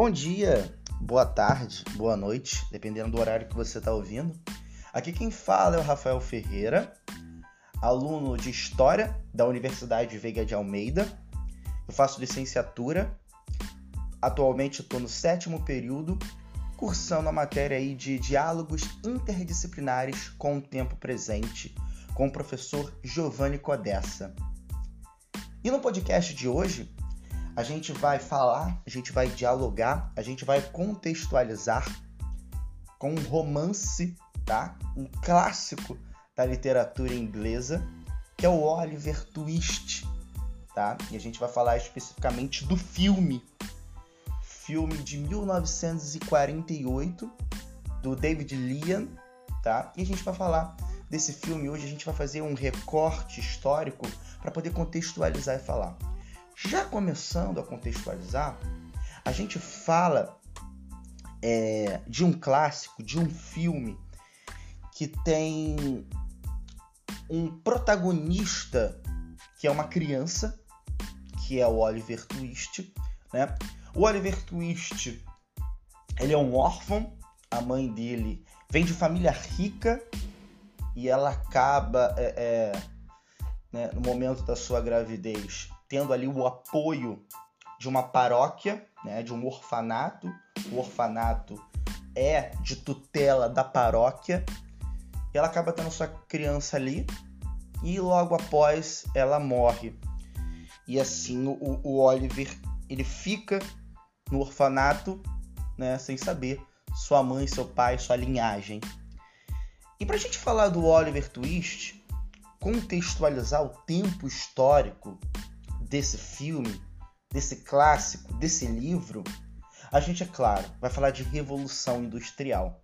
Bom dia, boa tarde, boa noite, dependendo do horário que você está ouvindo. Aqui quem fala é o Rafael Ferreira, aluno de História da Universidade Veiga de Almeida. Eu faço licenciatura. Atualmente estou no sétimo período, cursando a matéria aí de Diálogos Interdisciplinares com o Tempo Presente, com o professor Giovanni Codessa. E no podcast de hoje, a gente vai falar, a gente vai dialogar, a gente vai contextualizar com um romance, tá? Um clássico da literatura inglesa, que é o Oliver Twist, tá? E a gente vai falar especificamente do filme, filme de 1948 do David Lean, tá? E a gente vai falar desse filme hoje, a gente vai fazer um recorte histórico para poder contextualizar e falar. Já começando a contextualizar, a gente fala é, de um clássico, de um filme que tem um protagonista que é uma criança, que é o Oliver Twist, né? O Oliver Twist, ele é um órfão, a mãe dele vem de família rica e ela acaba é, é, né, no momento da sua gravidez tendo ali o apoio de uma paróquia, né, de um orfanato. O orfanato é de tutela da paróquia. E ela acaba tendo sua criança ali e logo após ela morre. E assim o, o Oliver ele fica no orfanato, né, sem saber sua mãe, seu pai, sua linhagem. E para a gente falar do Oliver Twist, contextualizar o tempo histórico desse filme, desse clássico, desse livro, a gente, é claro, vai falar de revolução industrial.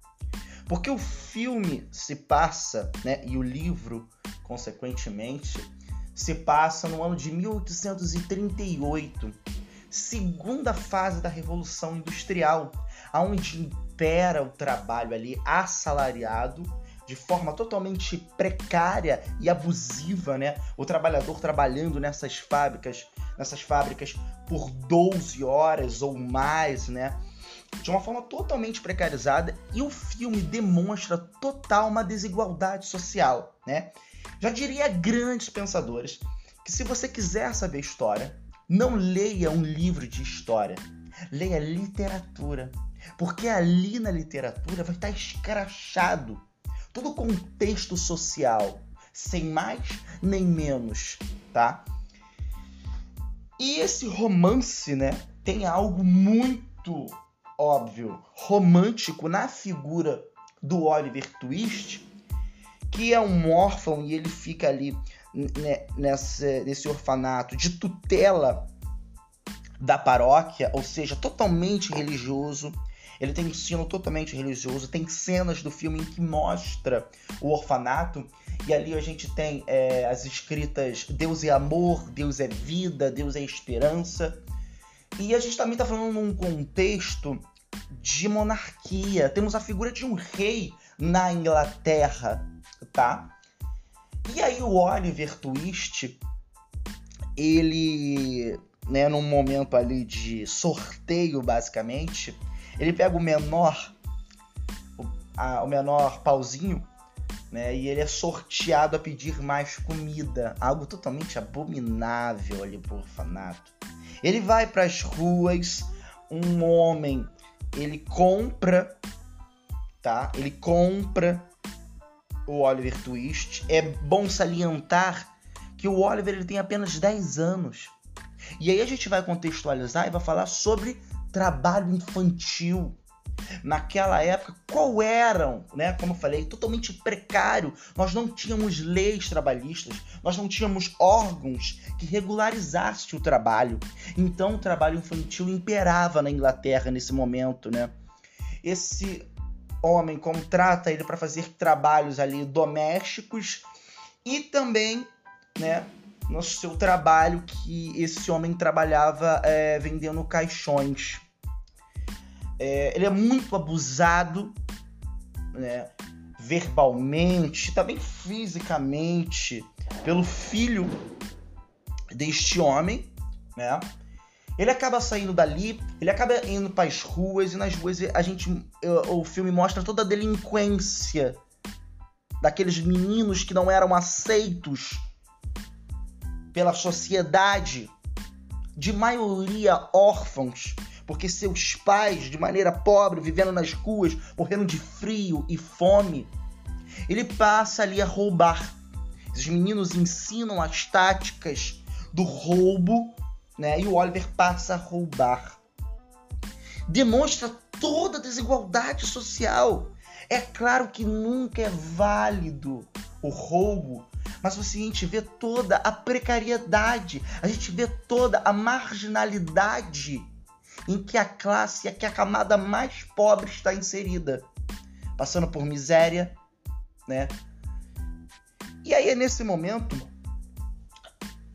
Porque o filme se passa, né, e o livro, consequentemente, se passa no ano de 1838, segunda fase da Revolução Industrial, onde impera o trabalho ali assalariado de forma totalmente precária e abusiva, né? O trabalhador trabalhando nessas fábricas, nessas fábricas por 12 horas ou mais, né? De uma forma totalmente precarizada e o filme demonstra total uma desigualdade social, né? Já diria grandes pensadores que se você quiser saber história, não leia um livro de história, leia literatura, porque ali na literatura vai estar escrachado todo o contexto social, sem mais nem menos, tá? E esse romance, né, tem algo muito óbvio, romântico na figura do Oliver Twist, que é um órfão e ele fica ali né, nessa, nesse orfanato de tutela da paróquia, ou seja, totalmente religioso ele tem um ensino totalmente religioso, tem cenas do filme em que mostra o orfanato, e ali a gente tem é, as escritas Deus é amor, Deus é vida, Deus é esperança. E a gente também está falando num contexto de monarquia. Temos a figura de um rei na Inglaterra, tá? E aí o Oliver Twist, ele, né, num momento ali de sorteio, basicamente, ele pega o menor, o, a, o menor pauzinho, né? E ele é sorteado a pedir mais comida. Algo totalmente abominável ali pro orfanato. Ele vai para as ruas, um homem, ele compra, tá? Ele compra o Oliver Twist. É bom salientar que o Oliver ele tem apenas 10 anos. E aí a gente vai contextualizar e vai falar sobre trabalho infantil. Naquela época, qual eram, né? Como eu falei, totalmente precário. Nós não tínhamos leis trabalhistas, nós não tínhamos órgãos que regularizassem o trabalho. Então, o trabalho infantil imperava na Inglaterra nesse momento, né? Esse homem contrata ele para fazer trabalhos ali domésticos e também, né, no seu trabalho que esse homem trabalhava é, vendendo caixões. É, ele é muito abusado, né, verbalmente, também fisicamente, pelo filho deste homem, né? Ele acaba saindo dali, ele acaba indo para as ruas e nas ruas a gente o filme mostra toda a delinquência daqueles meninos que não eram aceitos pela sociedade, de maioria órfãos, porque seus pais, de maneira pobre, vivendo nas ruas, morrendo de frio e fome. Ele passa ali a roubar. Esses meninos ensinam as táticas do roubo né? E o Oliver passa a roubar. Demonstra toda a desigualdade social. É claro que nunca é válido o roubo, mas você, a gente vê toda a precariedade, a gente vê toda a marginalidade em que a classe, que a camada mais pobre está inserida, passando por miséria, né? E aí é nesse momento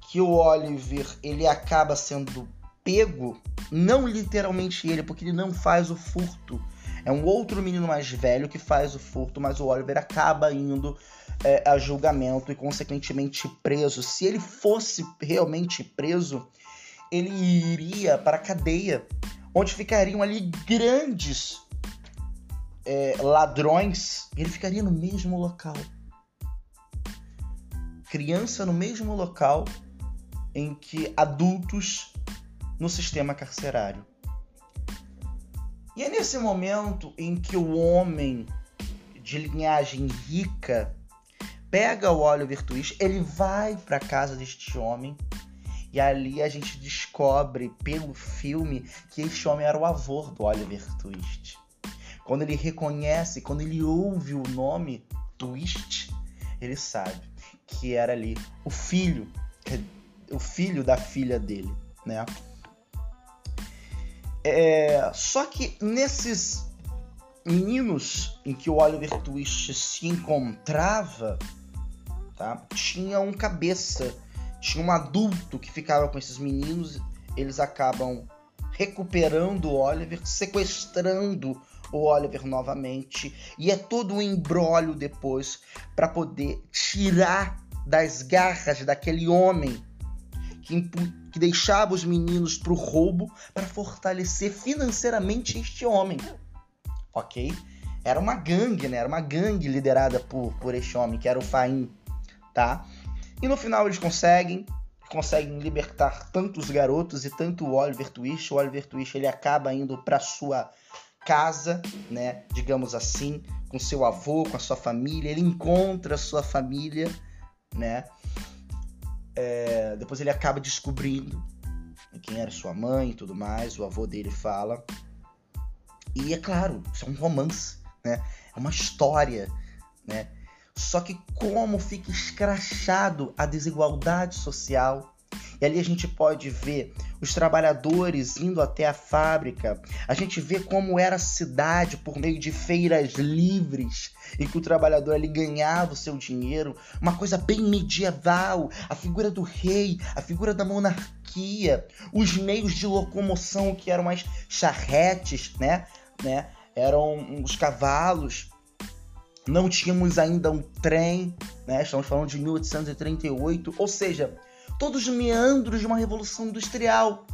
que o Oliver ele acaba sendo pego, não literalmente ele, porque ele não faz o furto. É um outro menino mais velho que faz o furto, mas o Oliver acaba indo é, a julgamento e, consequentemente, preso. Se ele fosse realmente preso, ele iria para a cadeia, onde ficariam ali grandes é, ladrões. Ele ficaria no mesmo local. Criança no mesmo local em que adultos no sistema carcerário. E é nesse momento em que o homem de linhagem rica pega o Oliver Twist, ele vai para casa deste homem e ali a gente descobre pelo filme que este homem era o avô do Oliver Twist. Quando ele reconhece, quando ele ouve o nome Twist, ele sabe que era ali o filho o filho da filha dele, né? É, só que nesses meninos em que o Oliver Twist se encontrava, tá? Tinha um cabeça, tinha um adulto que ficava com esses meninos, eles acabam recuperando o Oliver, sequestrando o Oliver novamente, e é todo um embrólio depois para poder tirar das garras daquele homem que, que deixava os meninos para o roubo para fortalecer financeiramente este homem. Ok? Era uma gangue, né? Era uma gangue liderada por, por este homem, que era o Faim, tá? E no final eles conseguem, conseguem libertar tantos garotos e tanto o Oliver Twist. O Oliver Twist ele acaba indo para sua casa, né? Digamos assim, com seu avô, com a sua família. Ele encontra a sua família, né? É, depois ele acaba descobrindo quem era sua mãe e tudo mais. O avô dele fala. E é claro, isso é um romance, né? É uma história, né? Só que como fica escrachado a desigualdade social e ali a gente pode ver os trabalhadores indo até a fábrica. A gente vê como era a cidade por meio de feiras livres, em que o trabalhador ali ganhava o seu dinheiro. Uma coisa bem medieval. A figura do rei, a figura da monarquia, os meios de locomoção que eram mais charretes, né? né? Eram os cavalos. Não tínhamos ainda um trem, né? Estamos falando de 1838, ou seja, todos os meandros de uma revolução industrial.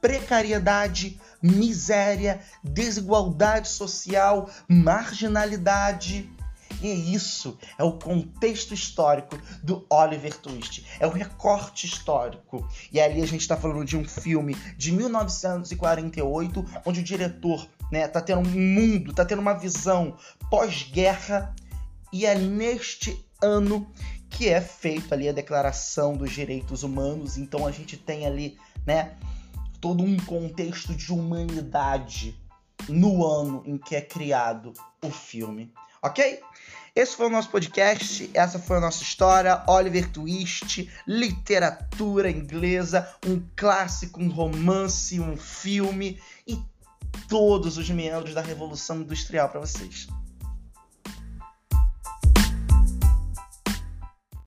Precariedade, miséria, desigualdade social, marginalidade. E é isso, é o contexto histórico do Oliver Twist. É o recorte histórico. E ali a gente está falando de um filme de 1948, onde o diretor né, tá tendo um mundo, tá tendo uma visão pós-guerra. E é neste ano que é feito ali a Declaração dos Direitos Humanos. Então a gente tem ali, né, todo um contexto de humanidade no ano em que é criado o filme. Ok? Esse foi o nosso podcast, essa foi a nossa história. Oliver Twist, literatura inglesa, um clássico, um romance, um filme e todos os meandros da Revolução Industrial para vocês.